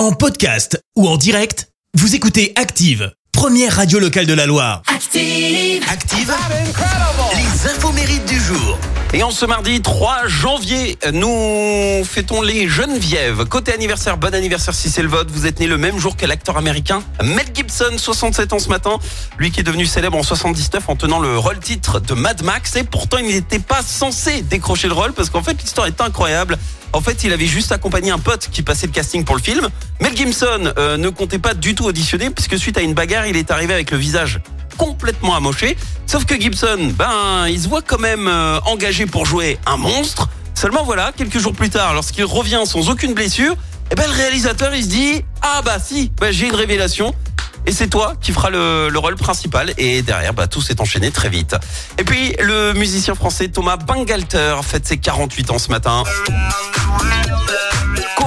En podcast ou en direct, vous écoutez Active, première radio locale de la Loire. Active. Active, les infos mérites du jour. Et en ce mardi 3 janvier, nous fêtons les Geneviève. Côté anniversaire, bon anniversaire si c'est le vote. Vous êtes né le même jour que l'acteur américain Mel Gibson, 67 ans ce matin. Lui qui est devenu célèbre en 79 en tenant le rôle titre de Mad Max. Et pourtant, il n'était pas censé décrocher le rôle parce qu'en fait, l'histoire est incroyable. En fait, il avait juste accompagné un pote qui passait le casting pour le film. Mel Gibson euh, ne comptait pas du tout auditionner puisque suite à une bagarre, il est arrivé avec le visage complètement amoché. Sauf que Gibson, ben, il se voit quand même euh, engagé pour jouer un monstre. Seulement voilà, quelques jours plus tard, lorsqu'il revient sans aucune blessure, eh ben, le réalisateur, il se dit, ah bah si, bah, j'ai une révélation. Et c'est toi qui feras le, le rôle principal. Et derrière, bah, tout s'est enchaîné très vite. Et puis, le musicien français Thomas Bangalter fête ses 48 ans ce matin.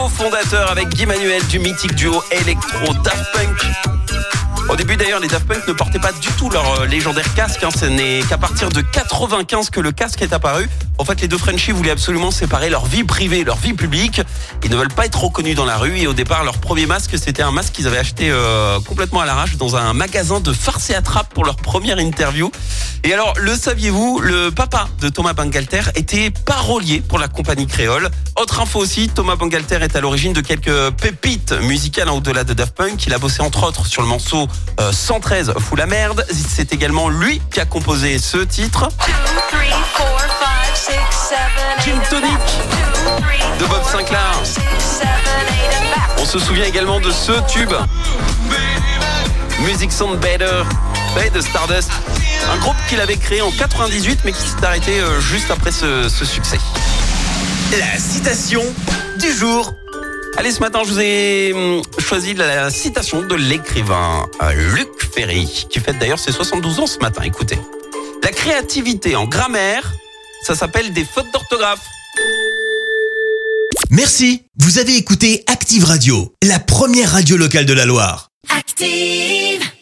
Co-fondateur avec Guy Manuel du mythique duo Electro Daft Punk. Au début d'ailleurs, les Daft Punk ne portaient pas du tout leur euh, légendaire casque. Hein. Ce n'est qu'à partir de 95 que le casque est apparu. En fait, les deux Frenchies voulaient absolument séparer leur vie privée, leur vie publique. Ils ne veulent pas être reconnus dans la rue. Et au départ, leur premier masque, c'était un masque qu'ils avaient acheté euh, complètement à l'arrache dans un magasin de farce et attrape pour leur première interview. Et alors, le saviez-vous, le papa de Thomas Bangalter était parolier pour la compagnie créole. Autre info aussi, Thomas Bangalter est à l'origine de quelques pépites musicales hein, au-delà de Daft Punk. Il a bossé entre autres sur le morceau euh, 113 Fou la merde. C'est également lui qui a composé ce titre. Gin Tonic de Bob Sinclair. On se souvient également de ce tube. Music Sound Better ouais, de Stardust. Un groupe qu'il avait créé en 98 mais qui s'est arrêté euh, juste après ce, ce succès. La citation du jour. Allez, ce matin, je vous ai hum, choisi la citation de l'écrivain euh, Luc Ferry, qui fête d'ailleurs ses 72 ans ce matin. Écoutez. La créativité en grammaire, ça s'appelle des fautes d'orthographe. Merci, vous avez écouté Active Radio, la première radio locale de la Loire. Active.